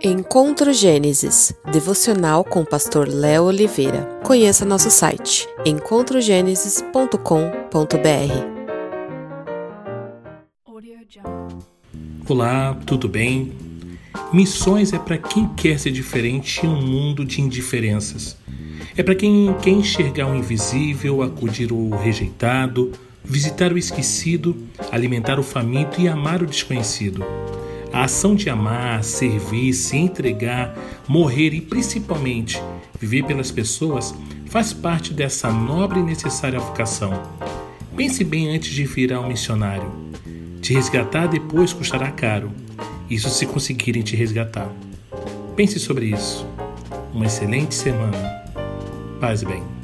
Encontro Gênesis, devocional com o pastor Léo Oliveira. Conheça nosso site encontrogenesis.com.br. Olá, tudo bem? Missões é para quem quer ser diferente em um mundo de indiferenças. É para quem quer enxergar o invisível, acudir o rejeitado, visitar o esquecido, alimentar o faminto e amar o desconhecido. A ação de amar, servir, se entregar, morrer e principalmente viver pelas pessoas faz parte dessa nobre e necessária vocação. Pense bem antes de virar um missionário. Te resgatar depois custará caro. Isso se conseguirem te resgatar. Pense sobre isso. Uma excelente semana. Paz e bem.